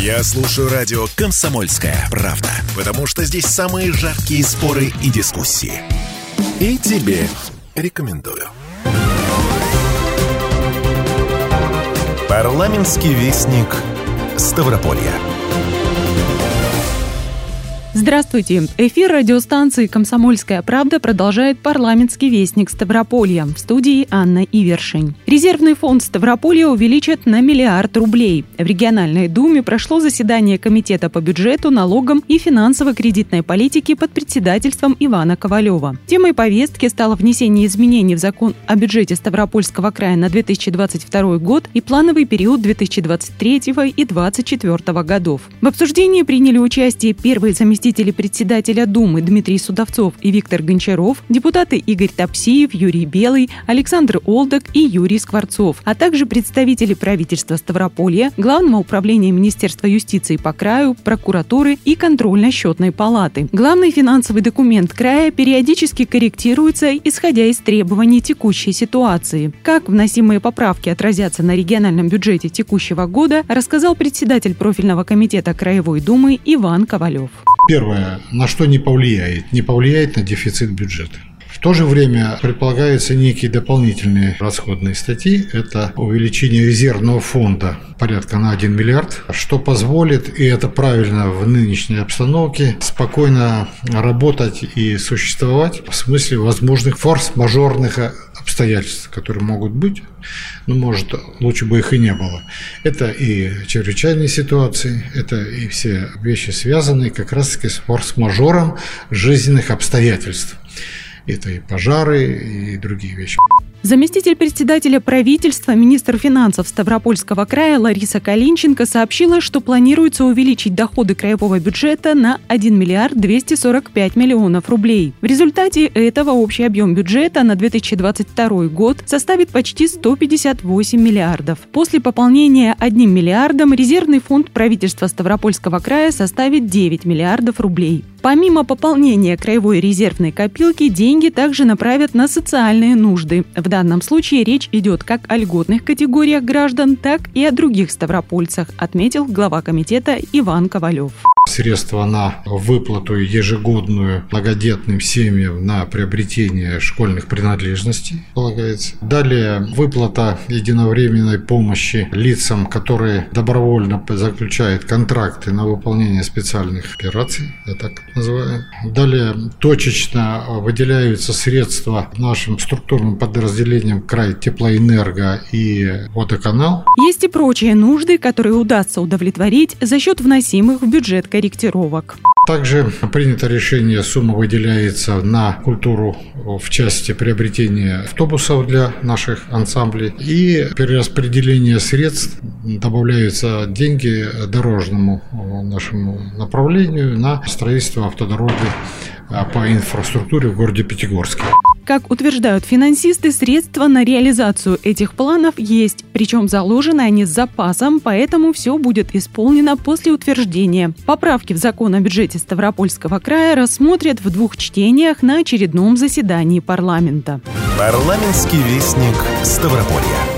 Я слушаю радио «Комсомольская правда», потому что здесь самые жаркие споры и дискуссии. И тебе рекомендую. Парламентский вестник Ставрополья. Здравствуйте. Эфир радиостанции «Комсомольская правда» продолжает парламентский вестник Ставрополья. В студии Анна Ивершин. Резервный фонд Ставрополья увеличат на миллиард рублей. В региональной думе прошло заседание Комитета по бюджету, налогам и финансово-кредитной политике под председательством Ивана Ковалева. Темой повестки стало внесение изменений в закон о бюджете Ставропольского края на 2022 год и плановый период 2023 и 2024 годов. В обсуждении приняли участие первые заместители заместители председателя Думы Дмитрий Судовцов и Виктор Гончаров, депутаты Игорь Топсиев, Юрий Белый, Александр Олдок и Юрий Скворцов, а также представители правительства Ставрополья, Главного управления Министерства юстиции по краю, прокуратуры и контрольно-счетной палаты. Главный финансовый документ края периодически корректируется, исходя из требований текущей ситуации. Как вносимые поправки отразятся на региональном бюджете текущего года, рассказал председатель профильного комитета Краевой Думы Иван Ковалев. Первое, на что не повлияет? Не повлияет на дефицит бюджета. В то же время предполагаются некие дополнительные расходные статьи. Это увеличение резервного фонда порядка на 1 миллиард, что позволит, и это правильно в нынешней обстановке, спокойно работать и существовать в смысле возможных форс-мажорных обстоятельств, которые могут быть, но может лучше бы их и не было. Это и чрезвычайные ситуации, это и все вещи связанные как раз-таки с форс-мажором жизненных обстоятельств. Это и пожары, и другие вещи. Заместитель председателя правительства, министр финансов Ставропольского края Лариса Калинченко сообщила, что планируется увеличить доходы краевого бюджета на 1 миллиард 245 миллионов рублей. В результате этого общий объем бюджета на 2022 год составит почти 158 миллиардов. После пополнения 1 миллиардом резервный фонд правительства Ставропольского края составит 9 миллиардов рублей. Помимо пополнения краевой резервной копилки, деньги также направят на социальные нужды. В данном случае речь идет как о льготных категориях граждан, так и о других ставропольцах, отметил глава комитета Иван Ковалев средства на выплату ежегодную многодетным семьям на приобретение школьных принадлежностей полагается. Далее выплата единовременной помощи лицам, которые добровольно заключают контракты на выполнение специальных операций, называю. Далее точечно выделяются средства нашим структурным подразделениям край теплоэнерго и водоканал. Есть и прочие нужды, которые удастся удовлетворить за счет вносимых в бюджет корректировок. Также принято решение, сумма выделяется на культуру в части приобретения автобусов для наших ансамблей и перераспределение средств добавляются деньги дорожному нашему направлению на строительство автодороги по инфраструктуре в городе Пятигорске. Как утверждают финансисты, средства на реализацию этих планов есть, причем заложены они с запасом, поэтому все будет исполнено после утверждения. Поправки в закон о бюджете Ставропольского края рассмотрят в двух чтениях на очередном заседании парламента. Парламентский вестник Ставрополья.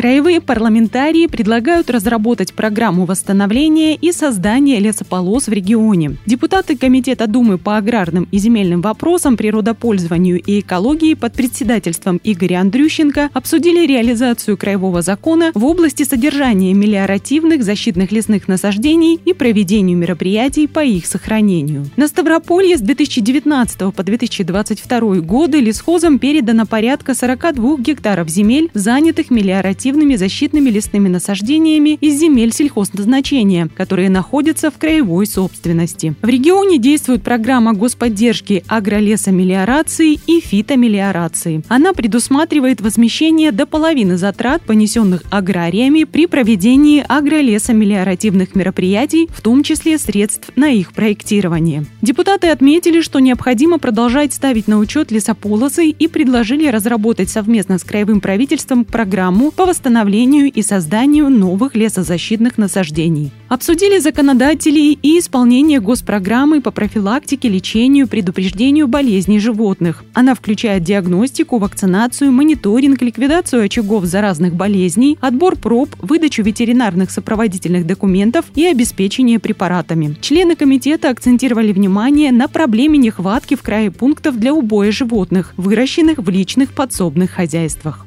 Краевые парламентарии предлагают разработать программу восстановления и создания лесополос в регионе. Депутаты Комитета Думы по аграрным и земельным вопросам, природопользованию и экологии под председательством Игоря Андрющенко обсудили реализацию краевого закона в области содержания мелиоративных защитных лесных насаждений и проведению мероприятий по их сохранению. На Ставрополье с 2019 по 2022 годы лесхозам передано порядка 42 гектаров земель, занятых мелиоративными активными защитными лесными насаждениями из земель сельхозназначения, которые находятся в краевой собственности. В регионе действует программа господдержки агролесомелиорации и фитомелиорации. Она предусматривает возмещение до половины затрат, понесенных аграриями при проведении агролесомелиоративных мероприятий, в том числе средств на их проектирование. Депутаты отметили, что необходимо продолжать ставить на учет лесополосы и предложили разработать совместно с краевым правительством программу по восстановлению восстановлению и созданию новых лесозащитных насаждений. Обсудили законодателей и исполнение госпрограммы по профилактике, лечению, предупреждению болезней животных. Она включает диагностику, вакцинацию, мониторинг, ликвидацию очагов заразных болезней, отбор проб, выдачу ветеринарных сопроводительных документов и обеспечение препаратами. Члены комитета акцентировали внимание на проблеме нехватки в крае пунктов для убоя животных, выращенных в личных подсобных хозяйствах.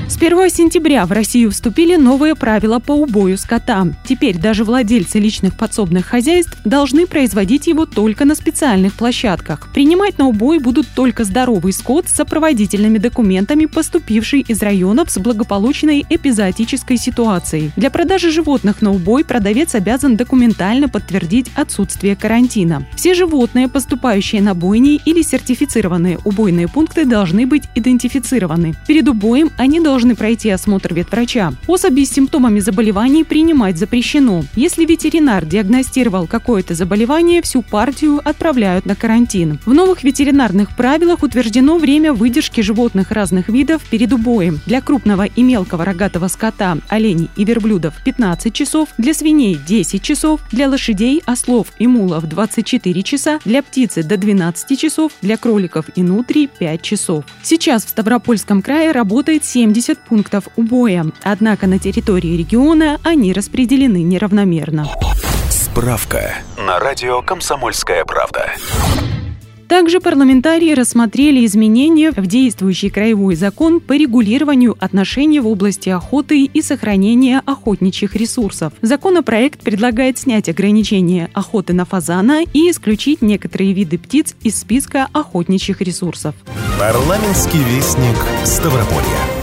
С 1 сентября в Россию вступили новые правила по убою скота. Теперь даже владельцы личных подсобных хозяйств должны производить его только на специальных площадках. Принимать на убой будут только здоровый скот с сопроводительными документами, поступивший из районов с благополучной эпизоотической ситуацией. Для продажи животных на убой продавец обязан документально подтвердить отсутствие карантина. Все животные, поступающие на бойни или сертифицированные убойные пункты, должны быть идентифицированы. Перед убоем они должны должны пройти осмотр ветврача. Особи с симптомами заболеваний принимать запрещено. Если ветеринар диагностировал какое-то заболевание, всю партию отправляют на карантин. В новых ветеринарных правилах утверждено время выдержки животных разных видов перед убоем. Для крупного и мелкого рогатого скота, оленей и верблюдов 15 часов, для свиней 10 часов, для лошадей, ослов и мулов 24 часа, для птицы до 12 часов, для кроликов и нутрий 5 часов. Сейчас в Ставропольском крае работает 70 70 пунктов убоя, однако на территории региона они распределены неравномерно. Справка на радио «Комсомольская правда». Также парламентарии рассмотрели изменения в действующий краевой закон по регулированию отношений в области охоты и сохранения охотничьих ресурсов. Законопроект предлагает снять ограничения охоты на фазана и исключить некоторые виды птиц из списка охотничьих ресурсов. Парламентский вестник Ставрополья.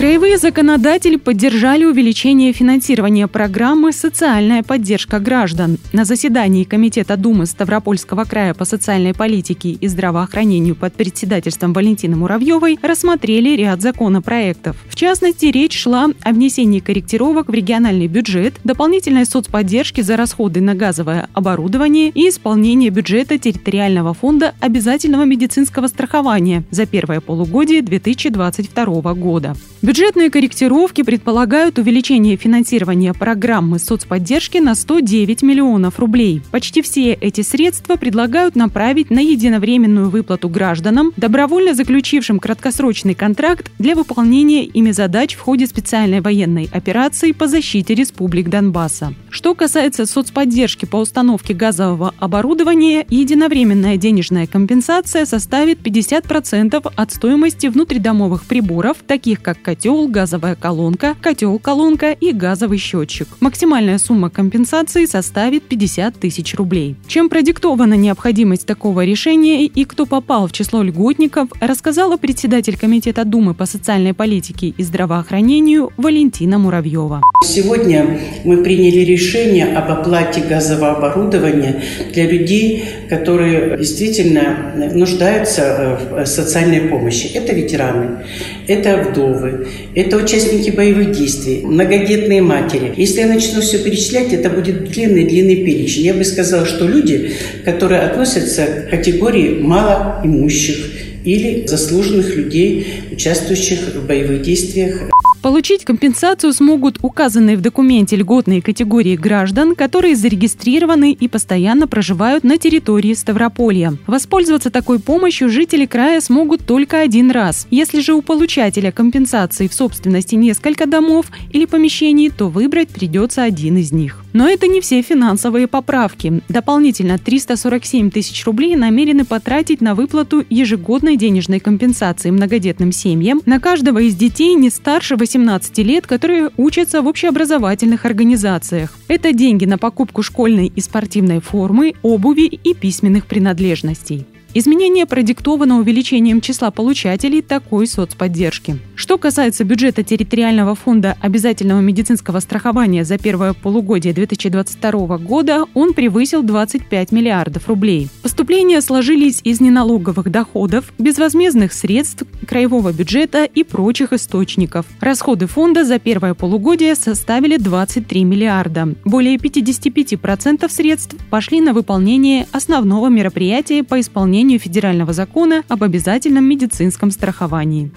Краевые законодатели поддержали увеличение финансирования программы «Социальная поддержка граждан». На заседании Комитета Думы Ставропольского края по социальной политике и здравоохранению под председательством Валентины Муравьевой рассмотрели ряд законопроектов. В частности, речь шла о внесении корректировок в региональный бюджет, дополнительной соцподдержки за расходы на газовое оборудование и исполнение бюджета территориального фонда обязательного медицинского страхования за первое полугодие 2022 года. Бюджетные корректировки предполагают увеличение финансирования программы соцподдержки на 109 миллионов рублей. Почти все эти средства предлагают направить на единовременную выплату гражданам, добровольно заключившим краткосрочный контракт для выполнения ими задач в ходе специальной военной операции по защите республик Донбасса. Что касается соцподдержки по установке газового оборудования, единовременная денежная компенсация составит 50% от стоимости внутридомовых приборов, таких как котел, котел, газовая колонка, котел-колонка и газовый счетчик. Максимальная сумма компенсации составит 50 тысяч рублей. Чем продиктована необходимость такого решения и кто попал в число льготников, рассказала председатель Комитета Думы по социальной политике и здравоохранению Валентина Муравьева. Сегодня мы приняли решение об оплате газового оборудования для людей, которые действительно нуждаются в социальной помощи. Это ветераны, это вдовы, это участники боевых действий, многодетные матери. Если я начну все перечислять, это будет длинный-длинный перечень. Я бы сказала, что люди, которые относятся к категории малоимущих или заслуженных людей, участвующих в боевых действиях Получить компенсацию смогут указанные в документе льготные категории граждан, которые зарегистрированы и постоянно проживают на территории Ставрополья. Воспользоваться такой помощью жители края смогут только один раз. Если же у получателя компенсации в собственности несколько домов или помещений, то выбрать придется один из них. Но это не все финансовые поправки. Дополнительно 347 тысяч рублей намерены потратить на выплату ежегодной денежной компенсации многодетным семьям на каждого из детей не старше 18 лет, которые учатся в общеобразовательных организациях. Это деньги на покупку школьной и спортивной формы, обуви и письменных принадлежностей. Изменение продиктовано увеличением числа получателей такой соцподдержки. Что касается бюджета территориального фонда обязательного медицинского страхования за первое полугодие 2022 года, он превысил 25 миллиардов рублей. Поступления сложились из неналоговых доходов, безвозмездных средств, краевого бюджета и прочих источников. Расходы фонда за первое полугодие составили 23 миллиарда. Более 55% средств пошли на выполнение основного мероприятия по исполнению федерального закона об обязательном медицинском страховании.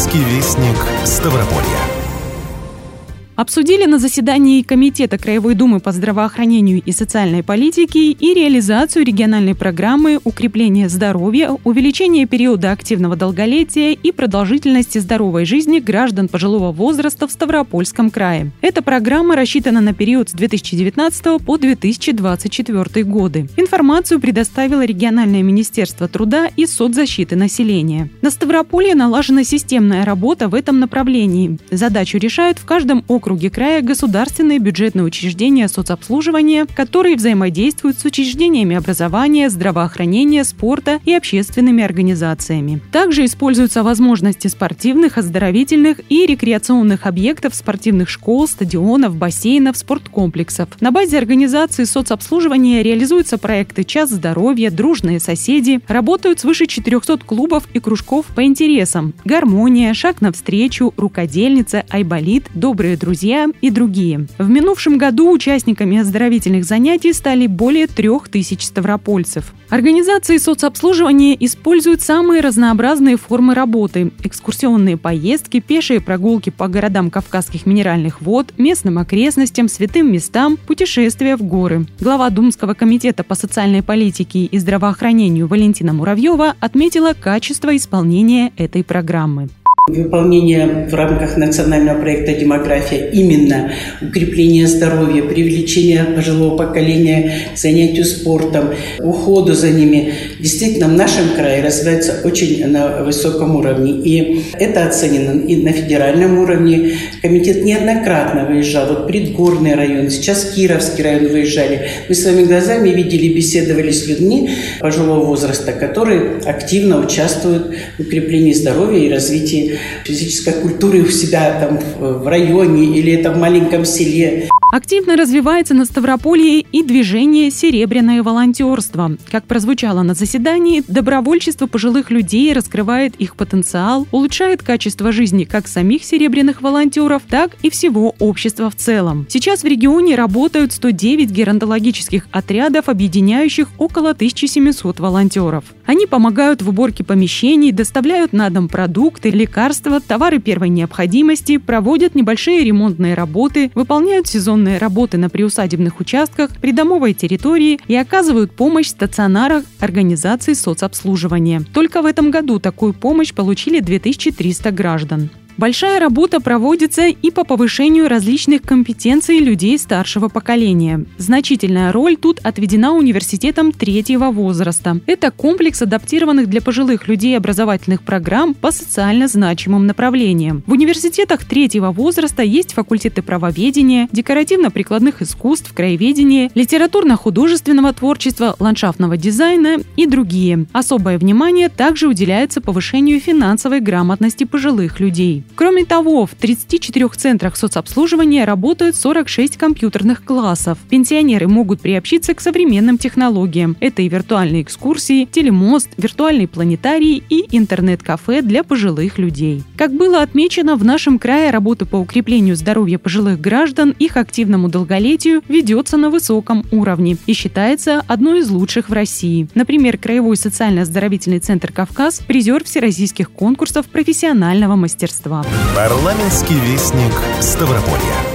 Парламентский вестник Ставрополья. Обсудили на заседании Комитета Краевой Думы по здравоохранению и социальной политике и реализацию региональной программы укрепления здоровья, увеличение периода активного долголетия и продолжительности здоровой жизни граждан пожилого возраста в Ставропольском крае. Эта программа рассчитана на период с 2019 по 2024 годы. Информацию предоставило региональное министерство труда и соцзащиты населения. На Ставрополье налажена системная работа в этом направлении. Задачу решают в каждом округе округе края государственные бюджетные учреждения соцобслуживания, которые взаимодействуют с учреждениями образования, здравоохранения, спорта и общественными организациями. Также используются возможности спортивных, оздоровительных и рекреационных объектов спортивных школ, стадионов, бассейнов, спорткомплексов. На базе организации соцобслуживания реализуются проекты «Час здоровья», «Дружные соседи», работают свыше 400 клубов и кружков по интересам «Гармония», «Шаг навстречу», «Рукодельница», «Айболит», «Добрые друзья», друзья и другие. В минувшем году участниками оздоровительных занятий стали более трех тысяч ставропольцев. Организации соцобслуживания используют самые разнообразные формы работы – экскурсионные поездки, пешие прогулки по городам Кавказских минеральных вод, местным окрестностям, святым местам, путешествия в горы. Глава Думского комитета по социальной политике и здравоохранению Валентина Муравьева отметила качество исполнения этой программы. Выполнение в рамках национального проекта «Демография» именно укрепление здоровья, привлечение пожилого поколения к занятию спортом, уходу за ними, действительно в нашем крае развивается очень на высоком уровне. И это оценено и на федеральном уровне. Комитет неоднократно выезжал, вот Предгорный район, сейчас Кировский район выезжали. Мы своими глазами видели, беседовали с людьми пожилого возраста, которые активно участвуют в укреплении здоровья и развитии физической культуры у себя там в районе или это в маленьком селе. Активно развивается на Ставрополье и движение «Серебряное волонтерство». Как прозвучало на заседании, добровольчество пожилых людей раскрывает их потенциал, улучшает качество жизни как самих серебряных волонтеров, так и всего общества в целом. Сейчас в регионе работают 109 геронтологических отрядов, объединяющих около 1700 волонтеров. Они помогают в уборке помещений, доставляют на дом продукты, лекарства, товары первой необходимости, проводят небольшие ремонтные работы, выполняют сезон организационные работы на приусадебных участках, придомовой территории и оказывают помощь в стационарах организации соцобслуживания. Только в этом году такую помощь получили 2300 граждан. Большая работа проводится и по повышению различных компетенций людей старшего поколения. Значительная роль тут отведена университетам третьего возраста. Это комплекс адаптированных для пожилых людей образовательных программ по социально значимым направлениям. В университетах третьего возраста есть факультеты правоведения, декоративно-прикладных искусств, краеведения, литературно-художественного творчества, ландшафтного дизайна и другие. Особое внимание также уделяется повышению финансовой грамотности пожилых людей. Кроме того, в 34 центрах соцобслуживания работают 46 компьютерных классов. Пенсионеры могут приобщиться к современным технологиям. Это и виртуальные экскурсии, телемост, виртуальный планетарий и интернет-кафе для пожилых людей. Как было отмечено, в нашем крае работа по укреплению здоровья пожилых граждан, их активному долголетию ведется на высоком уровне и считается одной из лучших в России. Например, Краевой социально-оздоровительный центр «Кавказ» – призер всероссийских конкурсов профессионального мастерства. Парламентский вестник Ставрополья.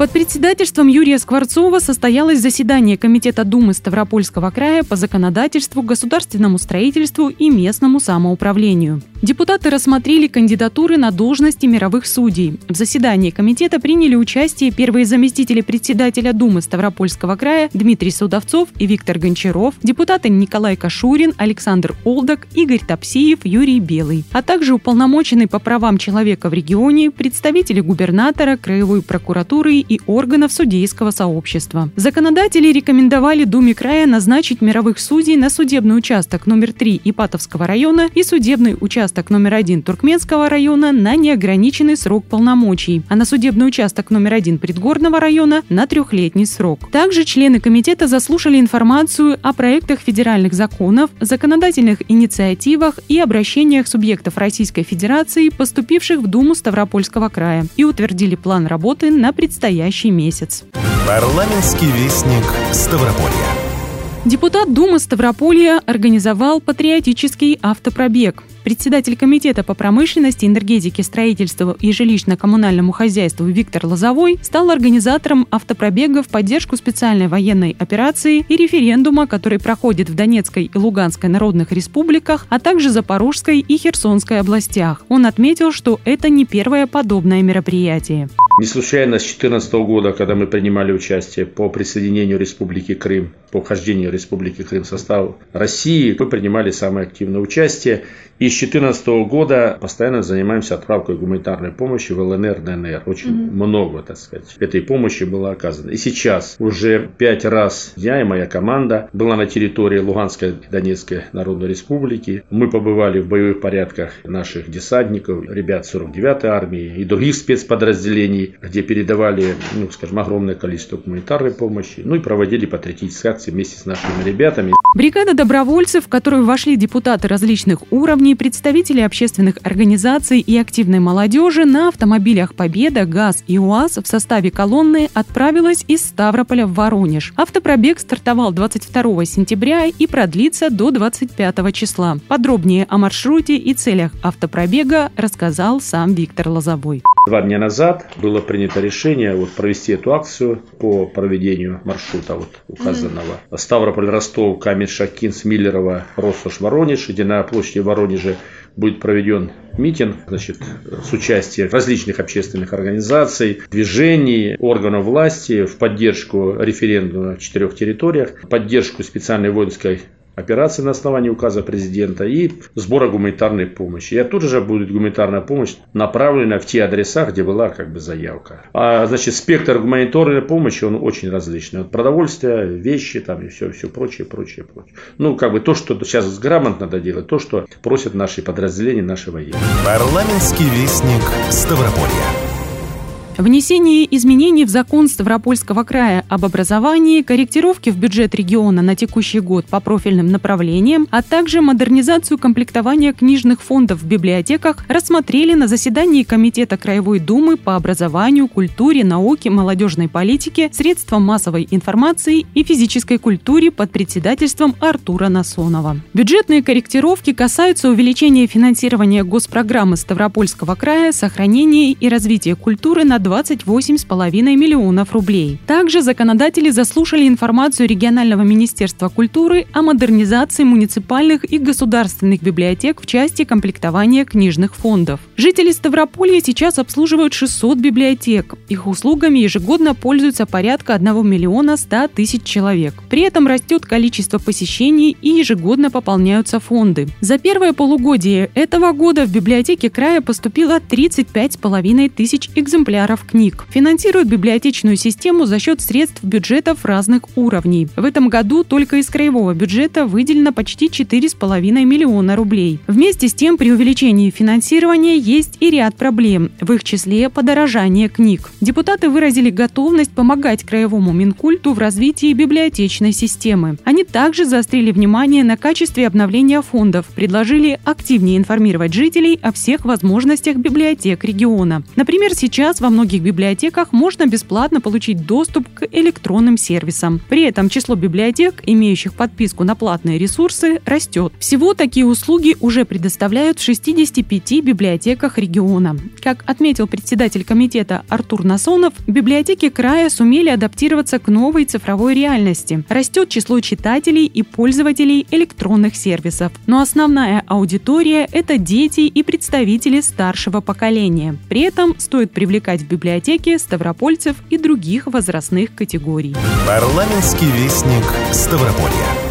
Под председательством Юрия Скворцова состоялось заседание Комитета Думы Ставропольского края по законодательству, государственному строительству и местному самоуправлению. Депутаты рассмотрели кандидатуры на должности мировых судей. В заседании комитета приняли участие первые заместители председателя Думы Ставропольского края Дмитрий Судовцов и Виктор Гончаров, депутаты Николай Кашурин, Александр Олдак, Игорь Топсиев, Юрий Белый, а также уполномоченный по правам человека в регионе, представители губернатора, краевой прокуратуры и органов судейского сообщества. Законодатели рекомендовали Думе края назначить мировых судей на судебный участок номер 3 Ипатовского района и судебный участок номер 1 Туркменского района на неограниченный срок полномочий, а на судебный участок номер 1 Предгорного района на трехлетний срок. Также члены комитета заслушали информацию о проектах федеральных законов, законодательных инициативах и обращениях субъектов Российской Федерации, поступивших в Думу Ставропольского края, и утвердили план работы на предстоящий месяц. Парламентский вестник Ставрополья. Депутат Думы Ставрополья организовал патриотический автопробег. Председатель Комитета по промышленности, энергетике, строительству и жилищно-коммунальному хозяйству Виктор Лозовой стал организатором автопробега в поддержку специальной военной операции и референдума, который проходит в Донецкой и Луганской народных республиках, а также Запорожской и Херсонской областях. Он отметил, что это не первое подобное мероприятие. Не случайно с 2014 года, когда мы принимали участие по присоединению Республики Крым, по вхождению Республики Крым в состав России, мы принимали самое активное участие. И с 2014 года постоянно занимаемся отправкой гуманитарной помощи в ЛНР, ДНР. Очень mm-hmm. много, так сказать, этой помощи было оказано. И сейчас уже пять раз я и моя команда была на территории Луганской и Донецкой Народной Республики. Мы побывали в боевых порядках наших десантников, ребят 49-й армии и других спецподразделений где передавали, ну, скажем, огромное количество гуманитарной помощи, ну и проводили патриотические акции вместе с нашими ребятами. Бригада добровольцев, в которую вошли депутаты различных уровней, представители общественных организаций и активной молодежи на автомобилях «Победа», «ГАЗ» и «УАЗ» в составе колонны отправилась из Ставрополя в Воронеж. Автопробег стартовал 22 сентября и продлится до 25 числа. Подробнее о маршруте и целях автопробега рассказал сам Виктор Лозовой. Два дня назад было принято решение вот провести эту акцию по проведению маршрута вот указанного. Mm-hmm. Ставрополь, Ростов, Камень, Шакинс, Миллерово, Россош, Воронеж, где на площади Воронежа будет проведен митинг значит, с участием различных общественных организаций, движений, органов власти в поддержку референдума в четырех территориях, поддержку специальной воинской операции на основании указа президента и сбора гуманитарной помощи. И оттуда же будет гуманитарная помощь направлена в те адреса, где была как бы заявка. А значит, спектр гуманитарной помощи, он очень различный. От продовольствия, вещи там и все, все прочее, прочее, прочее. Ну, как бы то, что сейчас грамотно надо делать, то, что просят наши подразделения, наши военные. Парламентский вестник Ставрополья. Внесение изменений в закон Ставропольского края об образовании, корректировки в бюджет региона на текущий год по профильным направлениям, а также модернизацию комплектования книжных фондов в библиотеках рассмотрели на заседании Комитета Краевой Думы по образованию, культуре, науке, молодежной политике, средствам массовой информации и физической культуре под председательством Артура Насонова. Бюджетные корректировки касаются увеличения финансирования госпрограммы Ставропольского края, сохранения и развития культуры на 28,5 миллионов рублей. Также законодатели заслушали информацию регионального министерства культуры о модернизации муниципальных и государственных библиотек в части комплектования книжных фондов. Жители Ставрополья сейчас обслуживают 600 библиотек. Их услугами ежегодно пользуются порядка 1 миллиона 100 тысяч человек. При этом растет количество посещений и ежегодно пополняются фонды. За первое полугодие этого года в библиотеке края поступило 35,5 тысяч экземпляров авторов книг. Финансирует библиотечную систему за счет средств бюджетов разных уровней. В этом году только из краевого бюджета выделено почти 4,5 миллиона рублей. Вместе с тем, при увеличении финансирования есть и ряд проблем, в их числе подорожание книг. Депутаты выразили готовность помогать краевому Минкульту в развитии библиотечной системы. Они также заострили внимание на качестве обновления фондов, предложили активнее информировать жителей о всех возможностях библиотек региона. Например, сейчас во многих многих библиотеках можно бесплатно получить доступ к электронным сервисам. При этом число библиотек, имеющих подписку на платные ресурсы, растет. Всего такие услуги уже предоставляют в 65 библиотеках региона. Как отметил председатель комитета Артур Насонов, библиотеки края сумели адаптироваться к новой цифровой реальности. Растет число читателей и пользователей электронных сервисов. Но основная аудитория – это дети и представители старшего поколения. При этом стоит привлекать в библиотеки ставропольцев и других возрастных категорий. Парламентский вестник Ставрополья.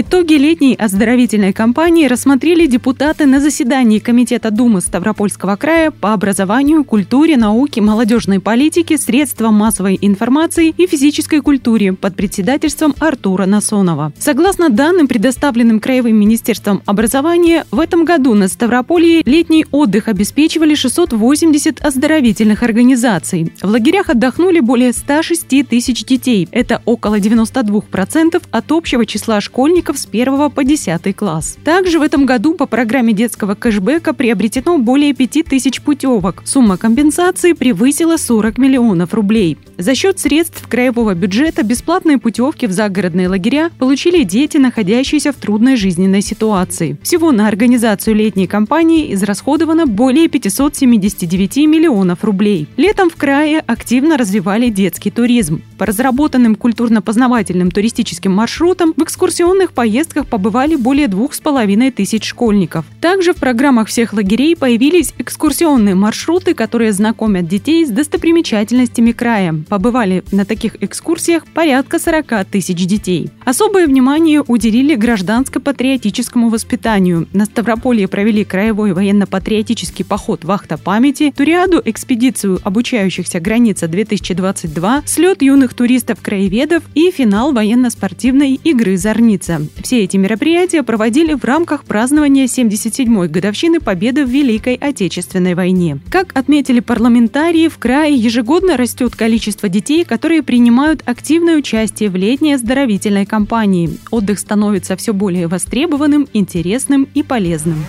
Итоги летней оздоровительной кампании рассмотрели депутаты на заседании Комитета Думы Ставропольского края по образованию, культуре, науке, молодежной политике, средствам массовой информации и физической культуре под председательством Артура Насонова. Согласно данным, предоставленным Краевым министерством образования, в этом году на Ставрополье летний отдых обеспечивали 680 оздоровительных организаций. В лагерях отдохнули более 106 тысяч детей. Это около 92% от общего числа школьников школьников с 1 по 10 класс. Также в этом году по программе детского кэшбэка приобретено более 5000 путевок. Сумма компенсации превысила 40 миллионов рублей. За счет средств краевого бюджета бесплатные путевки в загородные лагеря получили дети, находящиеся в трудной жизненной ситуации. Всего на организацию летней кампании израсходовано более 579 миллионов рублей. Летом в крае активно развивали детский туризм. По разработанным культурно-познавательным туристическим маршрутам в экскурсионных поездках побывали более двух с половиной тысяч школьников. Также в программах всех лагерей появились экскурсионные маршруты, которые знакомят детей с достопримечательностями края. Побывали на таких экскурсиях порядка 40 тысяч детей. Особое внимание уделили гражданско-патриотическому воспитанию. На Ставрополье провели краевой военно-патриотический поход «Вахта памяти», туриаду экспедицию обучающихся граница 2022, слет юных туристов-краеведов и финал военно-спортивной игры «Зорница». Все эти мероприятия проводили в рамках празднования 77-й годовщины победы в Великой Отечественной войне. Как отметили парламентарии, в крае ежегодно растет количество детей, которые принимают активное участие в летней оздоровительной кампании. Отдых становится все более востребованным, интересным и полезным.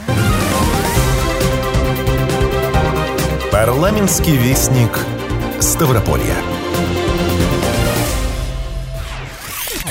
Парламентский вестник Ставрополья.